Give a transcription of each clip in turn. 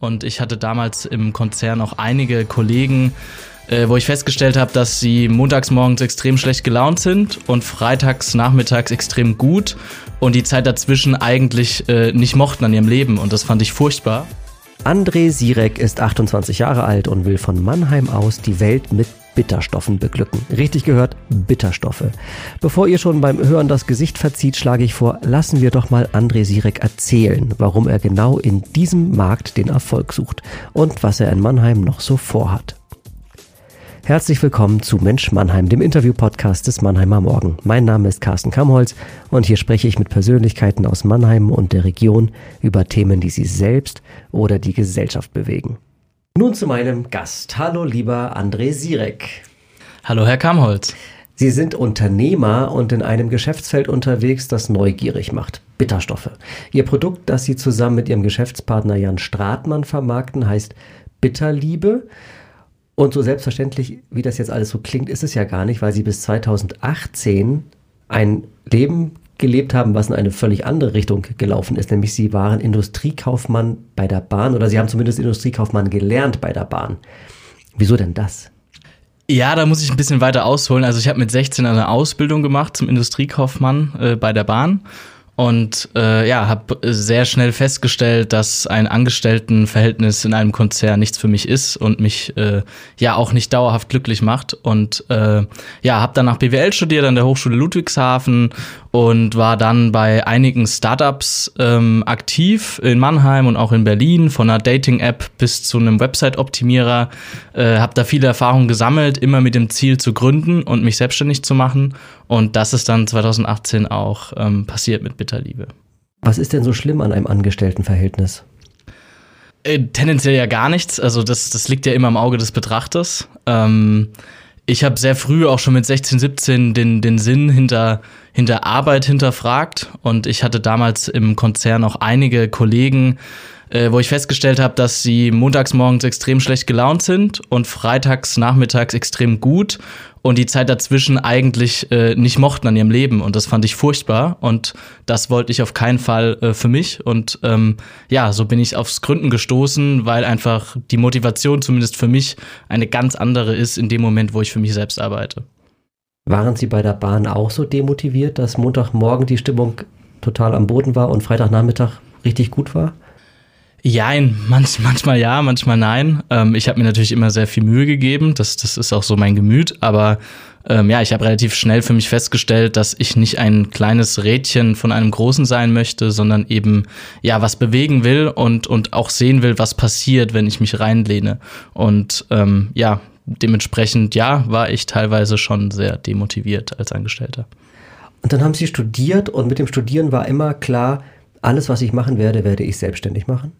Und ich hatte damals im Konzern auch einige Kollegen, äh, wo ich festgestellt habe, dass sie montags morgens extrem schlecht gelaunt sind und freitags nachmittags extrem gut und die Zeit dazwischen eigentlich äh, nicht mochten an ihrem Leben. Und das fand ich furchtbar. André Sirek ist 28 Jahre alt und will von Mannheim aus die Welt mit Bitterstoffen beglücken. Richtig gehört, Bitterstoffe. Bevor ihr schon beim Hören das Gesicht verzieht, schlage ich vor, lassen wir doch mal André Sirek erzählen, warum er genau in diesem Markt den Erfolg sucht und was er in Mannheim noch so vorhat. Herzlich willkommen zu Mensch Mannheim, dem Interview-Podcast des Mannheimer Morgen. Mein Name ist Carsten Kamholz und hier spreche ich mit Persönlichkeiten aus Mannheim und der Region über Themen, die sie selbst oder die Gesellschaft bewegen. Nun zu meinem Gast. Hallo, lieber André Sirek. Hallo, Herr Kamholz. Sie sind Unternehmer und in einem Geschäftsfeld unterwegs, das neugierig macht. Bitterstoffe. Ihr Produkt, das Sie zusammen mit Ihrem Geschäftspartner Jan Stratmann vermarkten, heißt Bitterliebe. Und so selbstverständlich, wie das jetzt alles so klingt, ist es ja gar nicht, weil Sie bis 2018 ein Leben gelebt haben, was in eine völlig andere Richtung gelaufen ist, nämlich sie waren Industriekaufmann bei der Bahn oder sie haben zumindest Industriekaufmann gelernt bei der Bahn. Wieso denn das? Ja, da muss ich ein bisschen weiter ausholen. Also ich habe mit 16 eine Ausbildung gemacht zum Industriekaufmann äh, bei der Bahn und äh, ja, habe sehr schnell festgestellt, dass ein Angestelltenverhältnis in einem Konzern nichts für mich ist und mich äh, ja auch nicht dauerhaft glücklich macht. Und äh, ja, habe danach BWL studiert an der Hochschule Ludwigshafen und war dann bei einigen Startups ähm, aktiv in Mannheim und auch in Berlin, von einer Dating-App bis zu einem Website-Optimierer. Äh, habe da viele Erfahrungen gesammelt, immer mit dem Ziel zu gründen und mich selbstständig zu machen. Und das ist dann 2018 auch ähm, passiert mit Bitterliebe. Was ist denn so schlimm an einem Angestelltenverhältnis? Äh, tendenziell ja gar nichts. Also das, das liegt ja immer im Auge des Betrachters. Ähm, ich habe sehr früh auch schon mit 16, 17 den, den Sinn hinter, hinter Arbeit hinterfragt. Und ich hatte damals im Konzern auch einige Kollegen, äh, wo ich festgestellt habe, dass sie montags morgens extrem schlecht gelaunt sind und freitags nachmittags extrem gut und die Zeit dazwischen eigentlich äh, nicht mochten an ihrem Leben. Und das fand ich furchtbar und das wollte ich auf keinen Fall äh, für mich. Und ähm, ja, so bin ich aufs Gründen gestoßen, weil einfach die Motivation zumindest für mich eine ganz andere ist in dem Moment, wo ich für mich selbst arbeite. Waren Sie bei der Bahn auch so demotiviert, dass Montagmorgen die Stimmung total am Boden war und Freitagnachmittag richtig gut war? Jein, manch, manchmal ja, manchmal nein. Ähm, ich habe mir natürlich immer sehr viel Mühe gegeben, das, das ist auch so mein Gemüt, aber ähm, ja, ich habe relativ schnell für mich festgestellt, dass ich nicht ein kleines Rädchen von einem Großen sein möchte, sondern eben ja was bewegen will und, und auch sehen will, was passiert, wenn ich mich reinlehne. Und ähm, ja, dementsprechend ja, war ich teilweise schon sehr demotiviert als Angestellter. Und dann haben Sie studiert und mit dem Studieren war immer klar, alles, was ich machen werde, werde ich selbstständig machen?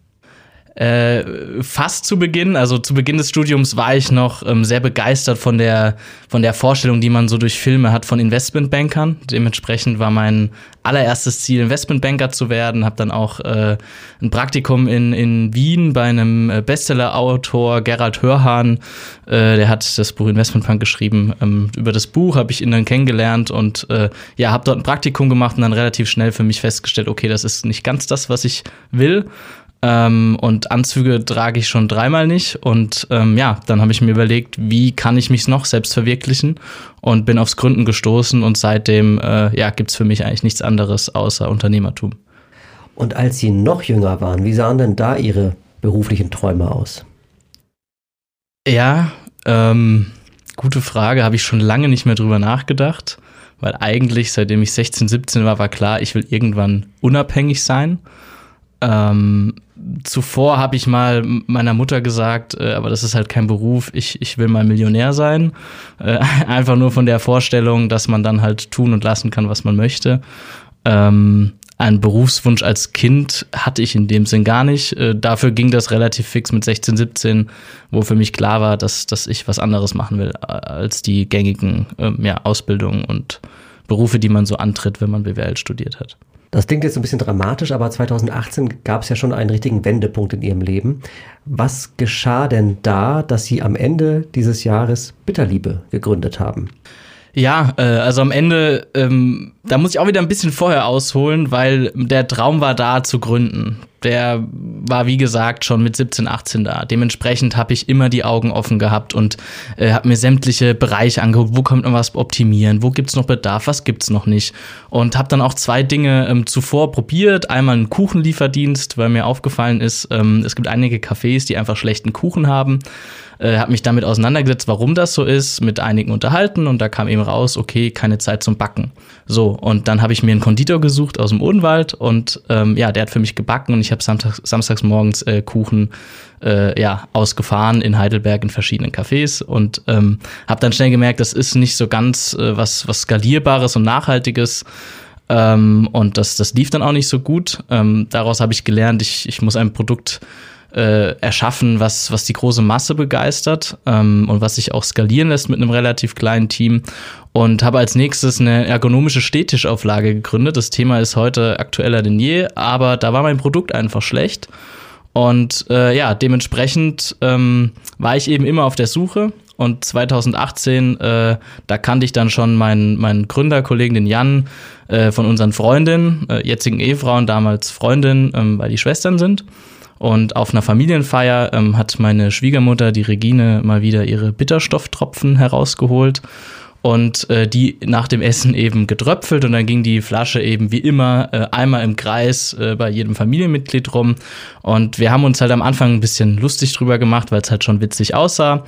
Äh, fast zu Beginn, also zu Beginn des Studiums war ich noch ähm, sehr begeistert von der, von der Vorstellung, die man so durch Filme hat von Investmentbankern. Dementsprechend war mein allererstes Ziel, Investmentbanker zu werden. Habe dann auch äh, ein Praktikum in, in Wien bei einem äh, Bestseller-Autor, Gerald Hörhahn. Äh, der hat das Buch Investmentbank geschrieben. Ähm, über das Buch habe ich ihn dann kennengelernt und äh, ja, habe dort ein Praktikum gemacht und dann relativ schnell für mich festgestellt, okay, das ist nicht ganz das, was ich will. Ähm, und Anzüge trage ich schon dreimal nicht. Und ähm, ja, dann habe ich mir überlegt, wie kann ich mich noch selbst verwirklichen und bin aufs Gründen gestoßen und seitdem äh, ja, gibt es für mich eigentlich nichts anderes außer Unternehmertum. Und als Sie noch jünger waren, wie sahen denn da Ihre beruflichen Träume aus? Ja, ähm, gute Frage, habe ich schon lange nicht mehr drüber nachgedacht, weil eigentlich, seitdem ich 16, 17 war, war klar, ich will irgendwann unabhängig sein. Ähm, zuvor habe ich mal meiner Mutter gesagt, äh, aber das ist halt kein Beruf, ich, ich will mal Millionär sein. Äh, einfach nur von der Vorstellung, dass man dann halt tun und lassen kann, was man möchte. Ähm, einen Berufswunsch als Kind hatte ich in dem Sinn gar nicht. Äh, dafür ging das relativ fix mit 16, 17, wo für mich klar war, dass, dass ich was anderes machen will als die gängigen ähm, ja, Ausbildungen und Berufe, die man so antritt, wenn man BWL studiert hat. Das klingt jetzt ein bisschen dramatisch, aber 2018 gab es ja schon einen richtigen Wendepunkt in Ihrem Leben. Was geschah denn da, dass Sie am Ende dieses Jahres Bitterliebe gegründet haben? Ja, äh, also am Ende, ähm, da muss ich auch wieder ein bisschen vorher ausholen, weil der Traum war da zu gründen. Der war wie gesagt schon mit 17, 18 da. Dementsprechend habe ich immer die Augen offen gehabt und äh, habe mir sämtliche Bereiche angeguckt, wo kommt man was optimieren, wo gibt's noch Bedarf, was gibt's noch nicht. Und habe dann auch zwei Dinge ähm, zuvor probiert. Einmal einen Kuchenlieferdienst, weil mir aufgefallen ist, ähm, es gibt einige Cafés, die einfach schlechten Kuchen haben äh, habe mich damit auseinandergesetzt, warum das so ist, mit einigen unterhalten und da kam eben raus, okay, keine Zeit zum Backen. So, und dann habe ich mir einen Konditor gesucht aus dem Odenwald und ähm, ja, der hat für mich gebacken und ich habe samstags, samstags morgens äh, Kuchen äh, ja, ausgefahren in Heidelberg in verschiedenen Cafés und ähm, habe dann schnell gemerkt, das ist nicht so ganz äh, was, was Skalierbares und Nachhaltiges. Ähm, und das, das lief dann auch nicht so gut. Ähm, daraus habe ich gelernt, ich, ich muss ein Produkt äh, erschaffen, was, was die große Masse begeistert ähm, und was sich auch skalieren lässt mit einem relativ kleinen Team. Und habe als nächstes eine ergonomische Stehtischauflage gegründet. Das Thema ist heute aktueller denn je, aber da war mein Produkt einfach schlecht. Und äh, ja, dementsprechend ähm, war ich eben immer auf der Suche. Und 2018, äh, da kannte ich dann schon meinen, meinen Gründerkollegen, den Jan, äh, von unseren Freundinnen, äh, jetzigen Ehefrauen, damals Freundin, ähm, weil die Schwestern sind. Und auf einer Familienfeier ähm, hat meine Schwiegermutter, die Regine, mal wieder ihre Bitterstofftropfen herausgeholt und äh, die nach dem Essen eben getröpfelt und dann ging die Flasche eben wie immer äh, einmal im Kreis äh, bei jedem Familienmitglied rum. Und wir haben uns halt am Anfang ein bisschen lustig drüber gemacht, weil es halt schon witzig aussah.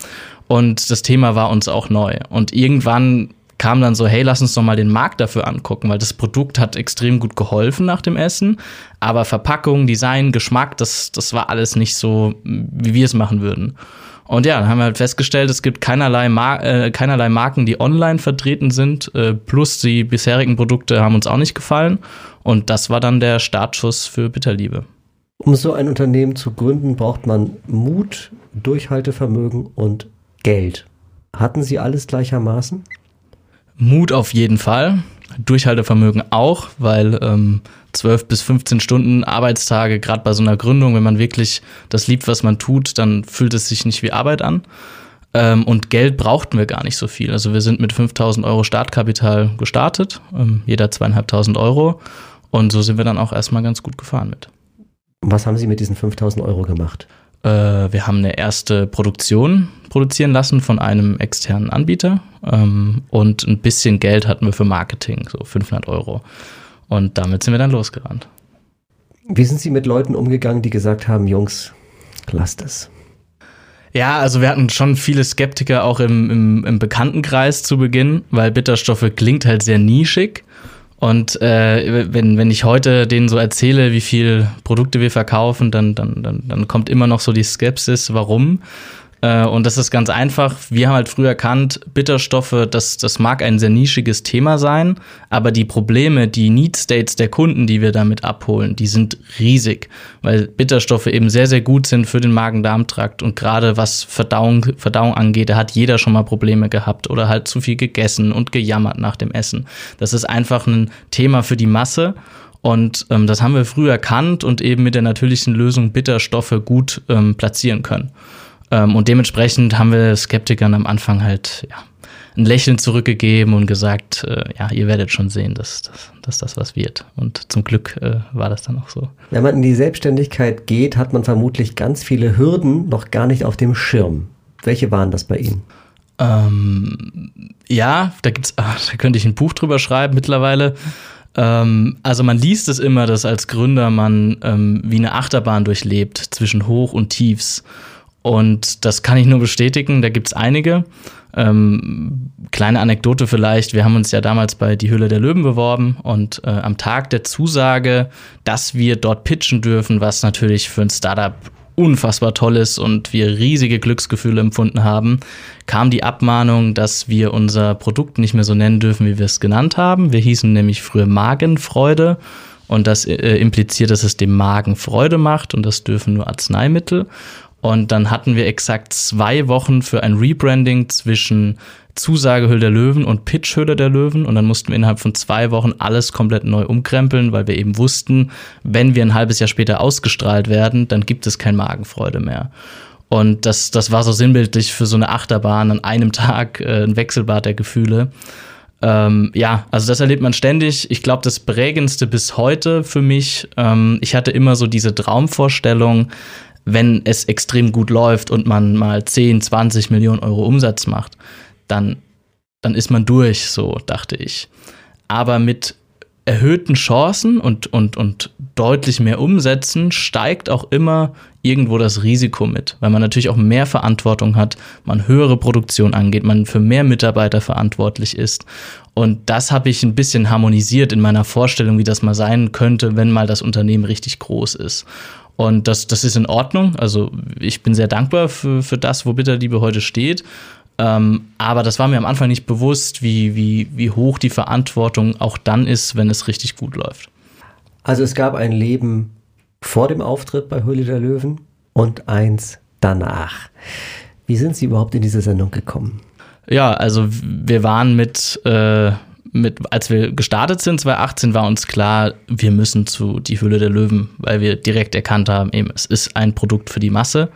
Und das Thema war uns auch neu. Und irgendwann kam dann so, hey, lass uns doch mal den Markt dafür angucken, weil das Produkt hat extrem gut geholfen nach dem Essen, aber Verpackung, Design, Geschmack, das, das war alles nicht so, wie wir es machen würden. Und ja, dann haben wir halt festgestellt, es gibt keinerlei, Mar äh, keinerlei Marken, die online vertreten sind, äh, plus die bisherigen Produkte haben uns auch nicht gefallen. Und das war dann der Startschuss für Bitterliebe. Um so ein Unternehmen zu gründen, braucht man Mut, Durchhaltevermögen und Geld. Hatten Sie alles gleichermaßen? Mut auf jeden Fall. Durchhaltevermögen auch, weil ähm, 12 bis 15 Stunden Arbeitstage, gerade bei so einer Gründung, wenn man wirklich das liebt, was man tut, dann fühlt es sich nicht wie Arbeit an. Ähm, und Geld brauchten wir gar nicht so viel. Also wir sind mit 5000 Euro Startkapital gestartet, ähm, jeder zweieinhalbtausend Euro. Und so sind wir dann auch erstmal ganz gut gefahren mit. Was haben Sie mit diesen 5000 Euro gemacht? Äh, wir haben eine erste Produktion produzieren lassen von einem externen Anbieter ähm, und ein bisschen Geld hatten wir für Marketing, so 500 Euro. Und damit sind wir dann losgerannt. Wie sind Sie mit Leuten umgegangen, die gesagt haben, Jungs, lasst es? Ja, also wir hatten schon viele Skeptiker auch im, im, im Bekanntenkreis zu Beginn, weil Bitterstoffe klingt halt sehr nischig. Und äh, wenn, wenn ich heute denen so erzähle, wie viel Produkte wir verkaufen, dann, dann, dann, dann kommt immer noch so die Skepsis, warum. Äh, und das ist ganz einfach. Wir haben halt früher erkannt, Bitterstoffe, das, das mag ein sehr nischiges Thema sein, aber die Probleme, die Need States der Kunden, die wir damit abholen, die sind riesig, weil Bitterstoffe eben sehr, sehr gut sind für den Magen-Darm-Trakt und gerade was Verdauung, Verdauung angeht, da hat jeder schon mal Probleme gehabt oder halt zu viel gegessen und gejammert nach dem Essen. Das ist einfach ein Thema für die Masse. Und ähm, das haben wir früh erkannt und eben mit der natürlichen Lösung Bitterstoffe gut ähm, platzieren können. Ähm, und dementsprechend haben wir Skeptikern am Anfang halt ja, ein Lächeln zurückgegeben und gesagt, äh, ja, ihr werdet schon sehen, dass, dass, dass das was wird. Und zum Glück äh, war das dann auch so. Wenn man in die Selbstständigkeit geht, hat man vermutlich ganz viele Hürden noch gar nicht auf dem Schirm. Welche waren das bei Ihnen? Ähm, ja, da gibt's, ach, da könnte ich ein Buch drüber schreiben mittlerweile. Ähm, also man liest es immer, dass als Gründer man ähm, wie eine Achterbahn durchlebt zwischen Hoch und Tiefs. Und das kann ich nur bestätigen, da gibt's einige. Ähm, kleine Anekdote vielleicht, wir haben uns ja damals bei Die Höhle der Löwen beworben und äh, am Tag der Zusage, dass wir dort pitchen dürfen, was natürlich für ein Startup unfassbar toll ist und wir riesige Glücksgefühle empfunden haben, kam die Abmahnung, dass wir unser Produkt nicht mehr so nennen dürfen, wie wir es genannt haben. Wir hießen nämlich früher Magenfreude und das äh, impliziert, dass es dem Magen Freude macht und das dürfen nur Arzneimittel. Und dann hatten wir exakt zwei Wochen für ein Rebranding zwischen Zusage Höhle der Löwen und Pitch Höhle der Löwen. Und dann mussten wir innerhalb von zwei Wochen alles komplett neu umkrempeln, weil wir eben wussten, wenn wir ein halbes Jahr später ausgestrahlt werden, dann gibt es kein Magenfreude mehr. Und das, das war so sinnbildlich für so eine Achterbahn an einem Tag, äh, ein Wechselbad der Gefühle. Ähm, ja, also das erlebt man ständig. Ich glaube, das prägendste bis heute für mich, ähm, ich hatte immer so diese Traumvorstellung, wenn es extrem gut läuft und man mal 10, 20 Millionen Euro Umsatz macht, dann, dann ist man durch, so dachte ich. Aber mit erhöhten Chancen und, und, und deutlich mehr Umsätzen steigt auch immer irgendwo das Risiko mit, weil man natürlich auch mehr Verantwortung hat, man höhere Produktion angeht, man für mehr Mitarbeiter verantwortlich ist. Und das habe ich ein bisschen harmonisiert in meiner Vorstellung, wie das mal sein könnte, wenn mal das Unternehmen richtig groß ist. Und das, das ist in Ordnung. Also ich bin sehr dankbar für, für das, wo Bitterliebe heute steht. Ähm, aber das war mir am Anfang nicht bewusst, wie, wie, wie hoch die Verantwortung auch dann ist, wenn es richtig gut läuft. Also es gab ein Leben vor dem Auftritt bei Höhle der Löwen und eins danach. Wie sind Sie überhaupt in diese Sendung gekommen? Ja, also wir waren mit, äh, mit, als wir gestartet sind, 2018, war uns klar, wir müssen zu Die Höhle der Löwen, weil wir direkt erkannt haben, eben, es ist ein Produkt für die Masse.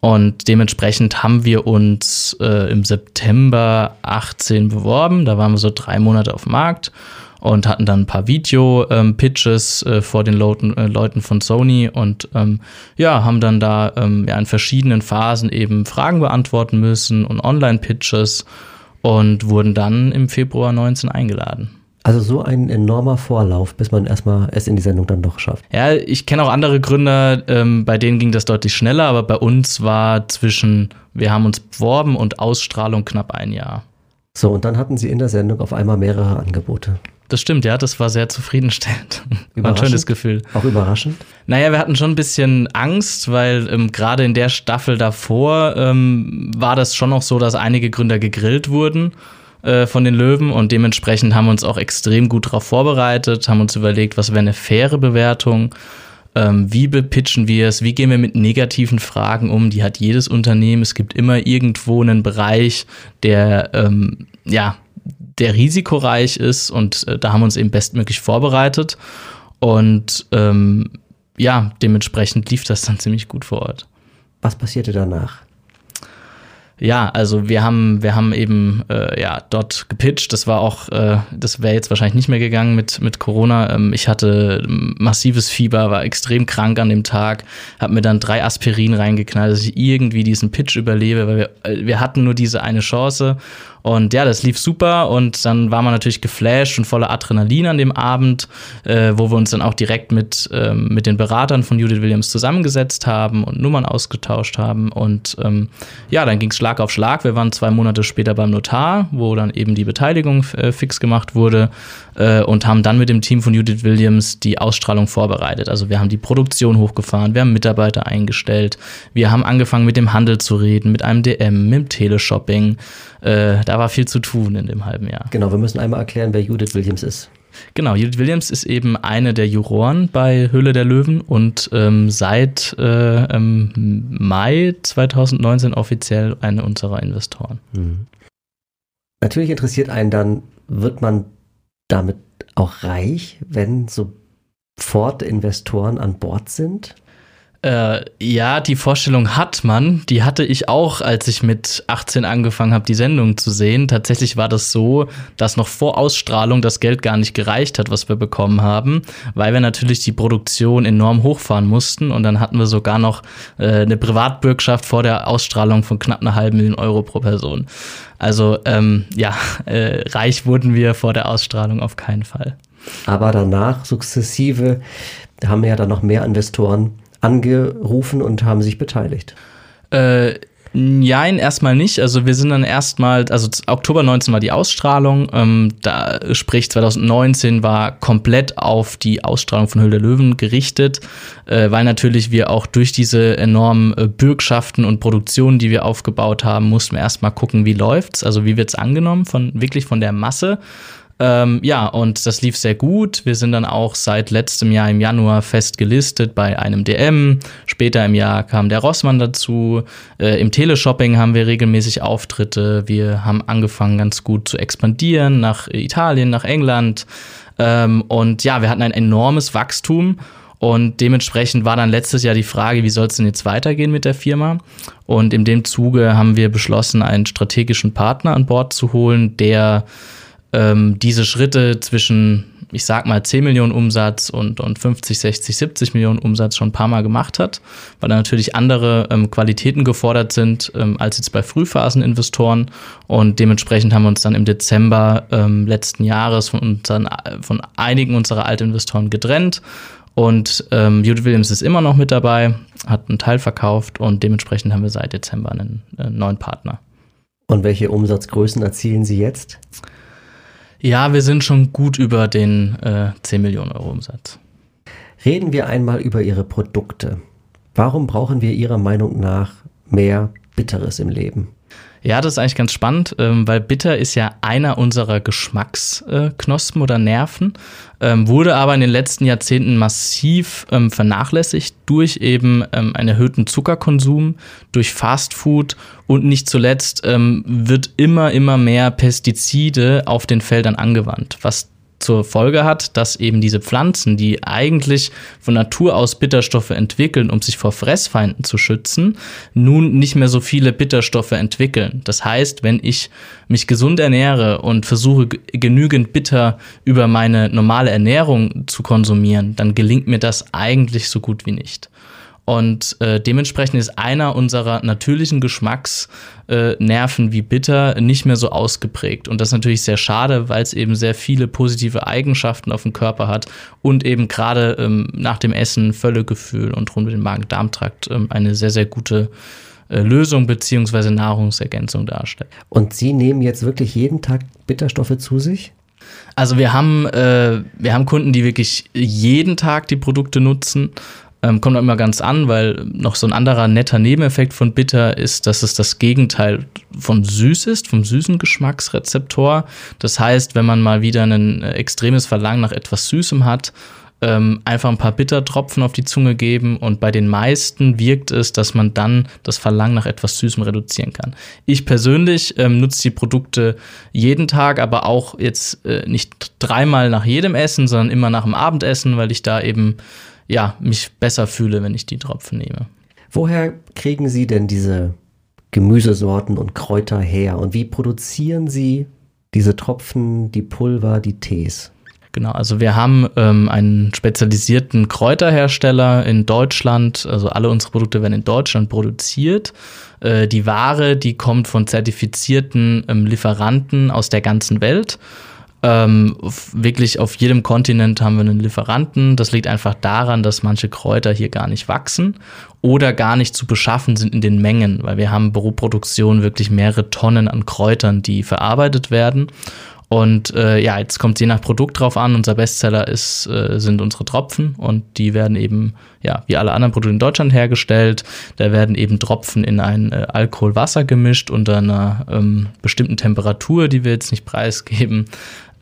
Und dementsprechend haben wir uns äh, im September 18 beworben. Da waren wir so drei Monate auf dem Markt und hatten dann ein paar Video-Pitches ähm, äh, vor den Leuten, äh, Leuten von Sony und ähm, ja, haben dann da ähm, ja, in verschiedenen Phasen eben Fragen beantworten müssen und Online-Pitches und wurden dann im Februar 19 eingeladen. Also so ein enormer Vorlauf, bis man erstmal es in die Sendung dann doch schafft. Ja, ich kenne auch andere Gründer, ähm, bei denen ging das deutlich schneller, aber bei uns war zwischen, wir haben uns beworben und Ausstrahlung knapp ein Jahr. So, und dann hatten Sie in der Sendung auf einmal mehrere Angebote. Das stimmt, ja, das war sehr zufriedenstellend. War ein schönes Gefühl. Auch überraschend? Naja, wir hatten schon ein bisschen Angst, weil ähm, gerade in der Staffel davor ähm, war das schon noch so, dass einige Gründer gegrillt wurden äh, von den Löwen und dementsprechend haben wir uns auch extrem gut darauf vorbereitet, haben uns überlegt, was wäre eine faire Bewertung, ähm, wie bepitchen wir es, wie gehen wir mit negativen Fragen um, die hat jedes Unternehmen. Es gibt immer irgendwo einen Bereich, der ähm, ja der risikoreich ist und äh, da haben wir uns eben bestmöglich vorbereitet und ähm, ja, dementsprechend lief das dann ziemlich gut vor Ort. Was passierte danach? Ja, also wir haben, wir haben eben äh, ja dort gepitcht. Das war auch, äh, das wäre jetzt wahrscheinlich nicht mehr gegangen mit mit Corona. Ähm, ich hatte massives Fieber, war extrem krank an dem Tag, habe mir dann drei Aspirin reingeknallt, dass ich irgendwie diesen Pitch überlebe, weil wir äh, wir hatten nur diese eine Chance und ja, das lief super und dann war man natürlich geflasht und voller Adrenalin an dem Abend, äh, wo wir uns dann auch direkt mit, ähm, mit den Beratern von Judith Williams zusammengesetzt haben und Nummern ausgetauscht haben. Und ähm, ja, dann ging es Schlag auf Schlag. Wir waren zwei Monate später beim Notar, wo dann eben die Beteiligung äh, fix gemacht wurde äh, und haben dann mit dem Team von Judith Williams die Ausstrahlung vorbereitet. Also wir haben die Produktion hochgefahren, wir haben Mitarbeiter eingestellt, wir haben angefangen mit dem Handel zu reden, mit einem DM, mit dem Teleshopping. Äh, da war viel zu tun in dem halben Jahr. Genau, wir müssen einmal erklären, wer Judith Williams ist. Genau, Judith Williams ist eben eine der Juroren bei Höhle der Löwen und ähm, seit äh, ähm, Mai 2019 offiziell eine unserer Investoren. Mhm. Natürlich interessiert einen dann, wird man damit auch reich, wenn sofort Investoren an Bord sind? Äh, ja, die Vorstellung hat man. Die hatte ich auch, als ich mit 18 angefangen habe, die Sendung zu sehen. Tatsächlich war das so, dass noch vor Ausstrahlung das Geld gar nicht gereicht hat, was wir bekommen haben, weil wir natürlich die Produktion enorm hochfahren mussten. Und dann hatten wir sogar noch äh, eine Privatbürgschaft vor der Ausstrahlung von knapp einer halben Million Euro pro Person. Also ähm, ja, äh, reich wurden wir vor der Ausstrahlung auf keinen Fall. Aber danach sukzessive haben ja dann noch mehr Investoren angerufen und haben sich beteiligt? Äh, Nein, erstmal nicht. Also wir sind dann erstmal, also Oktober 19 war die Ausstrahlung, ähm, da sprich 2019 war komplett auf die Ausstrahlung von Höhle der Löwen gerichtet, äh, weil natürlich wir auch durch diese enormen äh, Bürgschaften und Produktionen, die wir aufgebaut haben, mussten wir erstmal gucken, wie läuft's, also wie wird's angenommen von wirklich von der Masse ähm, ja, und das lief sehr gut. Wir sind dann auch seit letztem Jahr im Januar fest gelistet bei einem DM. Später im Jahr kam der Rossmann dazu. Äh, Im Teleshopping haben wir regelmäßig Auftritte. Wir haben angefangen ganz gut zu expandieren nach Italien, nach England. Ähm, und ja, wir hatten ein enormes Wachstum. Und dementsprechend war dann letztes Jahr die Frage, wie soll es denn jetzt weitergehen mit der Firma? Und in dem Zuge haben wir beschlossen, einen strategischen Partner an Bord zu holen, der ähm, diese Schritte zwischen, ich sag mal, 10 Millionen Umsatz und, und 50, 60, 70 Millionen Umsatz schon ein paar Mal gemacht hat, weil da natürlich andere ähm, Qualitäten gefordert sind ähm, als jetzt bei Frühphaseninvestoren. Und dementsprechend haben wir uns dann im Dezember ähm, letzten Jahres von, unseren, von einigen unserer Altinvestoren getrennt. Und ähm, Judith Williams ist immer noch mit dabei, hat einen Teil verkauft und dementsprechend haben wir seit Dezember einen, einen neuen Partner. Und welche Umsatzgrößen erzielen Sie jetzt? Ja, wir sind schon gut über den äh, 10 Millionen Euro Umsatz. Reden wir einmal über Ihre Produkte. Warum brauchen wir Ihrer Meinung nach mehr Bitteres im Leben? Ja, das ist eigentlich ganz spannend, ähm, weil Bitter ist ja einer unserer Geschmacksknospen oder Nerven, ähm, wurde aber in den letzten Jahrzehnten massiv ähm, vernachlässigt durch eben einen erhöhten Zuckerkonsum, durch Fastfood und nicht zuletzt wird immer, immer mehr Pestizide auf den Feldern angewandt, was zur Folge hat, dass eben diese Pflanzen, die eigentlich von Natur aus Bitterstoffe entwickeln, um sich vor Fressfeinden zu schützen, nun nicht mehr so viele Bitterstoffe entwickeln. Das heißt, wenn ich mich gesund ernähre und versuche genügend Bitter über meine normale Ernährung zu konsumieren, dann gelingt mir das eigentlich so gut wie nicht. Und äh, dementsprechend ist einer unserer natürlichen Geschmacksnerven äh, wie bitter nicht mehr so ausgeprägt. Und das ist natürlich sehr schade, weil es eben sehr viele positive Eigenschaften auf dem Körper hat und eben gerade ähm, nach dem Essen Völlegefühl und rund mit dem Magen-Darm-Trakt ähm, eine sehr, sehr gute äh, Lösung beziehungsweise Nahrungsergänzung darstellt. Und Sie nehmen jetzt wirklich jeden Tag Bitterstoffe zu sich? Also wir haben, äh, wir haben Kunden, die wirklich jeden Tag die Produkte nutzen. Ähm, kommt auch immer ganz an, weil noch so ein anderer netter Nebeneffekt von Bitter ist, dass es das Gegenteil von süß ist, vom süßen Geschmacksrezeptor. Das heißt, wenn man mal wieder ein extremes Verlangen nach etwas Süßem hat, ähm, einfach ein paar Bittertropfen auf die Zunge geben und bei den meisten wirkt es, dass man dann das Verlangen nach etwas Süßem reduzieren kann. Ich persönlich ähm, nutze die Produkte jeden Tag, aber auch jetzt äh, nicht dreimal nach jedem Essen, sondern immer nach dem Abendessen, weil ich da eben ja, mich besser fühle, wenn ich die Tropfen nehme. Woher kriegen Sie denn diese Gemüsesorten und Kräuter her und wie produzieren Sie diese Tropfen, die Pulver, die Tees? Genau, also wir haben ähm, einen spezialisierten Kräuterhersteller in Deutschland. Also alle unsere Produkte werden in Deutschland produziert. Äh, die Ware, die kommt von zertifizierten ähm, Lieferanten aus der ganzen Welt. Ähm, wirklich auf jedem Kontinent haben wir einen Lieferanten. Das liegt einfach daran, dass manche Kräuter hier gar nicht wachsen oder gar nicht zu beschaffen sind in den Mengen, weil wir haben pro Produktion wirklich mehrere Tonnen an Kräutern, die verarbeitet werden. Und äh, ja, jetzt kommt je nach Produkt drauf an. Unser Bestseller ist, äh, sind unsere Tropfen und die werden eben, ja, wie alle anderen Produkte in Deutschland hergestellt. Da werden eben Tropfen in ein äh, Alkoholwasser gemischt unter einer ähm, bestimmten Temperatur, die wir jetzt nicht preisgeben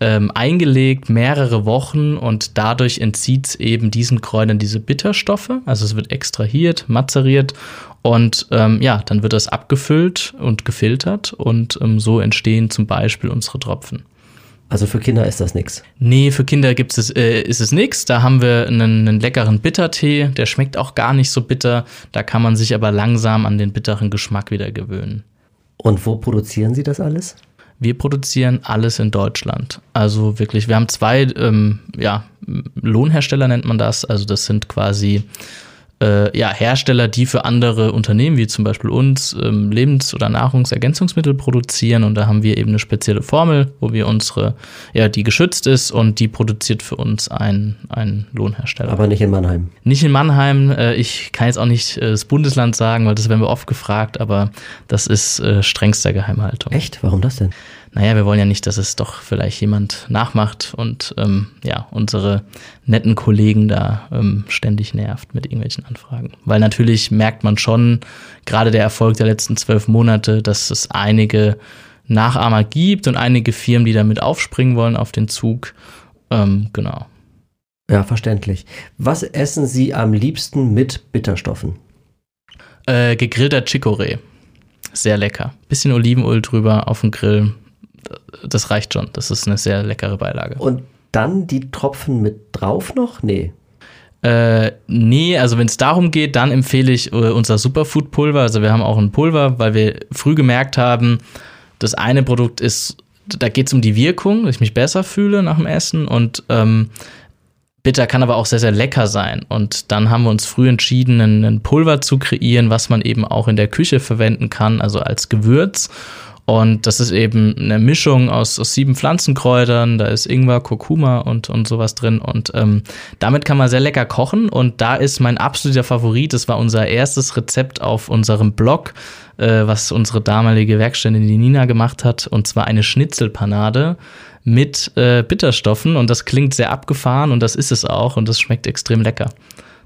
ähm, eingelegt, mehrere Wochen und dadurch entzieht es eben diesen Kräutern diese Bitterstoffe. Also es wird extrahiert, mazeriert und ähm, ja, dann wird das abgefüllt und gefiltert und ähm, so entstehen zum Beispiel unsere Tropfen. Also für Kinder ist das nichts. Nee, für Kinder gibt's es, äh, ist es nichts. Da haben wir einen, einen leckeren Bittertee, der schmeckt auch gar nicht so bitter. Da kann man sich aber langsam an den bitteren Geschmack wieder gewöhnen. Und wo produzieren Sie das alles? Wir produzieren alles in Deutschland. Also wirklich, wir haben zwei ähm, ja, Lohnhersteller nennt man das. Also das sind quasi äh, ja, Hersteller, die für andere Unternehmen, wie zum Beispiel uns, ähm, Lebens- oder Nahrungsergänzungsmittel produzieren. Und da haben wir eben eine spezielle Formel, wo wir unsere, ja, die geschützt ist und die produziert für uns ein, ein Lohnhersteller. Aber nicht in Mannheim. Nicht in Mannheim. Äh, ich kann jetzt auch nicht äh, das Bundesland sagen, weil das werden wir oft gefragt, aber das ist äh, strengster Geheimhaltung. Echt? Warum das denn? Naja, wir wollen ja nicht, dass es doch vielleicht jemand nachmacht und ähm, ja, unsere netten Kollegen da ähm, ständig nervt mit irgendwelchen Anfragen. Weil natürlich merkt man schon, gerade der Erfolg der letzten zwölf Monate, dass es einige Nachahmer gibt und einige Firmen, die damit aufspringen wollen auf den Zug. Ähm, genau. Ja, verständlich. Was essen Sie am liebsten mit Bitterstoffen? Äh, gegrillter Chicorée. Sehr lecker. Bisschen Olivenöl drüber auf dem Grill das reicht schon. Das ist eine sehr leckere Beilage. Und dann die Tropfen mit drauf noch? Nee. Äh, nee, also wenn es darum geht, dann empfehle ich äh, unser Superfood-Pulver. Also wir haben auch ein Pulver, weil wir früh gemerkt haben, das eine Produkt ist da geht es um die Wirkung, dass ich mich besser fühle nach dem Essen und ähm, bitter kann aber auch sehr, sehr lecker sein. Und dann haben wir uns früh entschieden, ein Pulver zu kreieren, was man eben auch in der Küche verwenden kann, also als Gewürz. Und das ist eben eine Mischung aus, aus sieben Pflanzenkräutern. Da ist Ingwer, Kurkuma und, und sowas drin. Und ähm, damit kann man sehr lecker kochen. Und da ist mein absoluter Favorit. Das war unser erstes Rezept auf unserem Blog, äh, was unsere damalige Werkstättin, die Nina, gemacht hat. Und zwar eine Schnitzelpanade mit äh, Bitterstoffen. Und das klingt sehr abgefahren und das ist es auch. Und das schmeckt extrem lecker.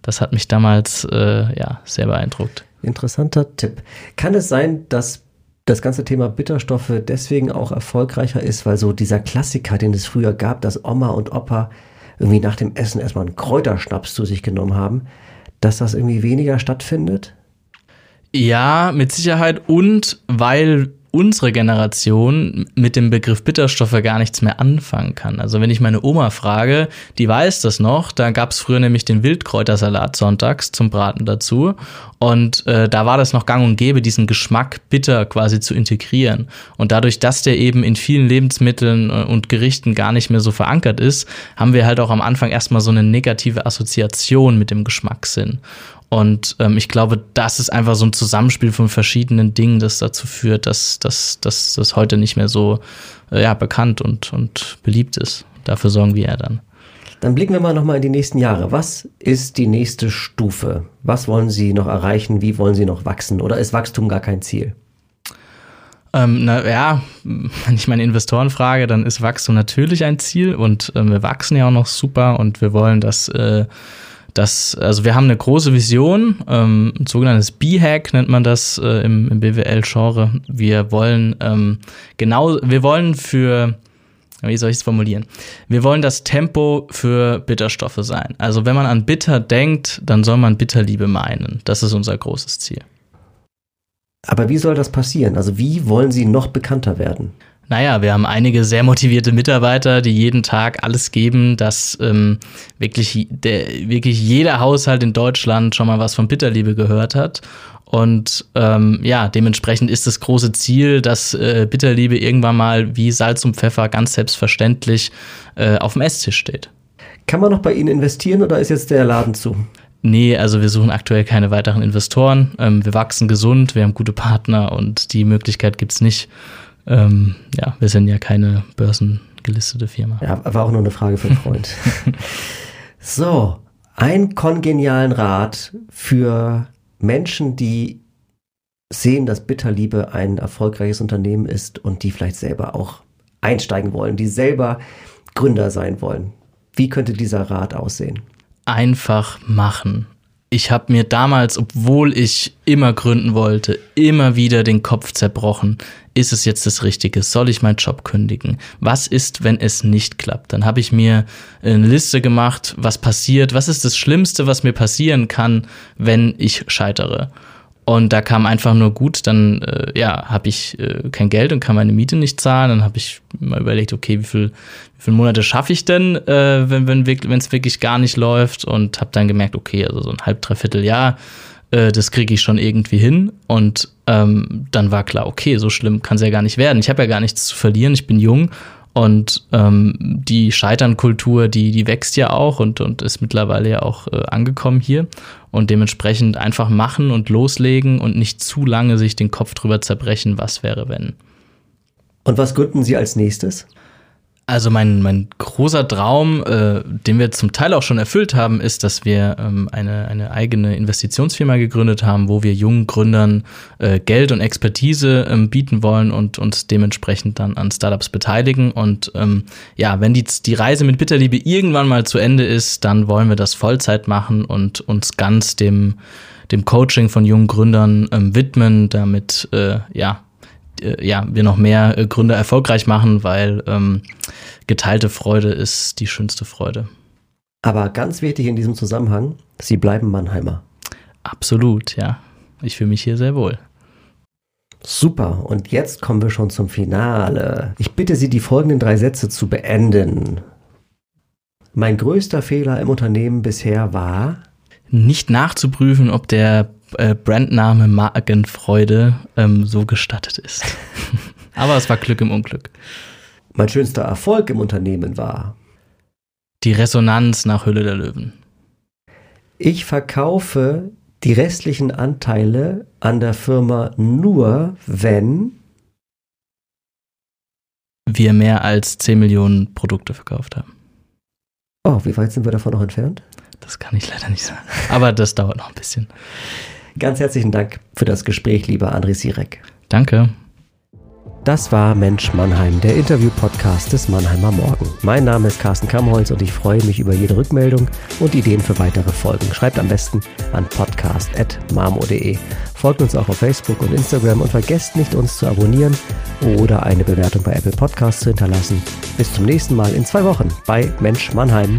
Das hat mich damals äh, ja, sehr beeindruckt. Interessanter Tipp. Kann es sein, dass das ganze Thema Bitterstoffe deswegen auch erfolgreicher ist, weil so dieser Klassiker, den es früher gab, dass Oma und Opa irgendwie nach dem Essen erstmal einen Kräuterschnaps zu sich genommen haben, dass das irgendwie weniger stattfindet? Ja, mit Sicherheit. Und weil unsere Generation mit dem Begriff Bitterstoffe gar nichts mehr anfangen kann. Also wenn ich meine Oma frage, die weiß das noch, da gab es früher nämlich den Wildkräutersalat sonntags zum Braten dazu und äh, da war das noch gang und gäbe, diesen Geschmack bitter quasi zu integrieren. Und dadurch, dass der eben in vielen Lebensmitteln äh, und Gerichten gar nicht mehr so verankert ist, haben wir halt auch am Anfang erstmal so eine negative Assoziation mit dem Geschmackssinn. Und ähm, ich glaube, das ist einfach so ein Zusammenspiel von verschiedenen Dingen, das dazu führt, dass, dass, dass das heute nicht mehr so äh, ja, bekannt und, und beliebt ist. Dafür sorgen wir ja dann. Dann blicken wir mal nochmal in die nächsten Jahre. Was ist die nächste Stufe? Was wollen Sie noch erreichen? Wie wollen Sie noch wachsen? Oder ist Wachstum gar kein Ziel? Ähm, na ja, wenn ich meine Investoren frage, dann ist Wachstum natürlich ein Ziel und äh, wir wachsen ja auch noch super und wir wollen, dass äh, das, also wir haben eine große Vision, ähm, ein sogenanntes B-Hack nennt man das äh, im, im BWL-Genre. Wir wollen ähm, genau, wir wollen für, wie soll ich es formulieren? Wir wollen das Tempo für Bitterstoffe sein. Also wenn man an Bitter denkt, dann soll man Bitterliebe meinen. Das ist unser großes Ziel. Aber wie soll das passieren? Also wie wollen Sie noch bekannter werden? Naja, wir haben einige sehr motivierte Mitarbeiter, die jeden Tag alles geben, dass ähm, wirklich, der, wirklich jeder Haushalt in Deutschland schon mal was von Bitterliebe gehört hat. Und ähm, ja, dementsprechend ist das große Ziel, dass äh, Bitterliebe irgendwann mal wie Salz und Pfeffer ganz selbstverständlich äh, auf dem Esstisch steht. Kann man noch bei Ihnen investieren oder ist jetzt der Laden zu? Nee, also wir suchen aktuell keine weiteren Investoren. Ähm, wir wachsen gesund, wir haben gute Partner und die Möglichkeit gibt's nicht. Ähm, ja, wir sind ja keine börsengelistete Firma. Ja, war auch nur eine Frage für einen Freund. so, ein kongenialen Rat für Menschen, die sehen, dass Bitterliebe ein erfolgreiches Unternehmen ist und die vielleicht selber auch einsteigen wollen, die selber Gründer sein wollen. Wie könnte dieser Rat aussehen? Einfach machen ich habe mir damals, obwohl ich immer gründen wollte, immer wieder den Kopf zerbrochen. Ist es jetzt das Richtige? Soll ich meinen Job kündigen? Was ist, wenn es nicht klappt? Dann habe ich mir eine Liste gemacht, was passiert, was ist das Schlimmste, was mir passieren kann, wenn ich scheitere. Und da kam einfach nur gut, dann äh, ja, habe ich äh, kein Geld und kann meine Miete nicht zahlen. Dann habe ich mal überlegt, okay, wie viel, wie viele Monate schaffe ich denn, äh, wenn wenn es wirklich gar nicht läuft? Und habe dann gemerkt, okay, also so ein halb, dreiviertel Jahr, äh, das kriege ich schon irgendwie hin. Und ähm, dann war klar, okay, so schlimm kann es ja gar nicht werden. Ich habe ja gar nichts zu verlieren, ich bin jung und ähm, die Scheiternkultur, die, die wächst ja auch und, und ist mittlerweile ja auch äh, angekommen hier. Und dementsprechend einfach machen und loslegen und nicht zu lange sich den Kopf drüber zerbrechen, was wäre, wenn. Und was gründen Sie als nächstes? Also mein, mein großer Traum, äh, den wir zum Teil auch schon erfüllt haben, ist, dass wir ähm, eine, eine eigene Investitionsfirma gegründet haben, wo wir jungen Gründern äh, Geld und Expertise ähm, bieten wollen und uns dementsprechend dann an Startups beteiligen. Und ähm, ja, wenn die, die Reise mit Bitterliebe irgendwann mal zu Ende ist, dann wollen wir das Vollzeit machen und uns ganz dem, dem Coaching von jungen Gründern ähm, widmen, damit äh, ja äh, ja, wir noch mehr äh, Gründer erfolgreich machen, weil ähm, geteilte Freude ist die schönste Freude. Aber ganz wichtig in diesem Zusammenhang, Sie bleiben Mannheimer. Absolut, ja. Ich fühle mich hier sehr wohl. Super, und jetzt kommen wir schon zum Finale. Ich bitte Sie, die folgenden drei Sätze zu beenden. Mein größter Fehler im Unternehmen bisher war, nicht nachzuprüfen, ob der äh, Brandname Magenfreude ähm, so gestattet ist. Aber es war Glück im Unglück. mein schönster Erfolg im Unternehmen war. Die Resonanz nach Hülle der Löwen. Ich verkaufe die restlichen Anteile an der Firma nur, wenn wir mehr als 10 Millionen Produkte verkauft haben. Oh, wie weit sind wir davon noch entfernt? Das kann ich leider nicht sagen. Aber das dauert noch ein bisschen. Ganz herzlichen Dank für das Gespräch, lieber André Sirek. Danke. Das war Mensch Mannheim, der Interview-Podcast des Mannheimer Morgen. Mein Name ist Carsten Kamholz und ich freue mich über jede Rückmeldung und Ideen für weitere Folgen. Schreibt am besten an podcast.marmo.de. Folgt uns auch auf Facebook und Instagram und vergesst nicht, uns zu abonnieren oder eine Bewertung bei Apple Podcasts zu hinterlassen. Bis zum nächsten Mal in zwei Wochen bei Mensch Mannheim.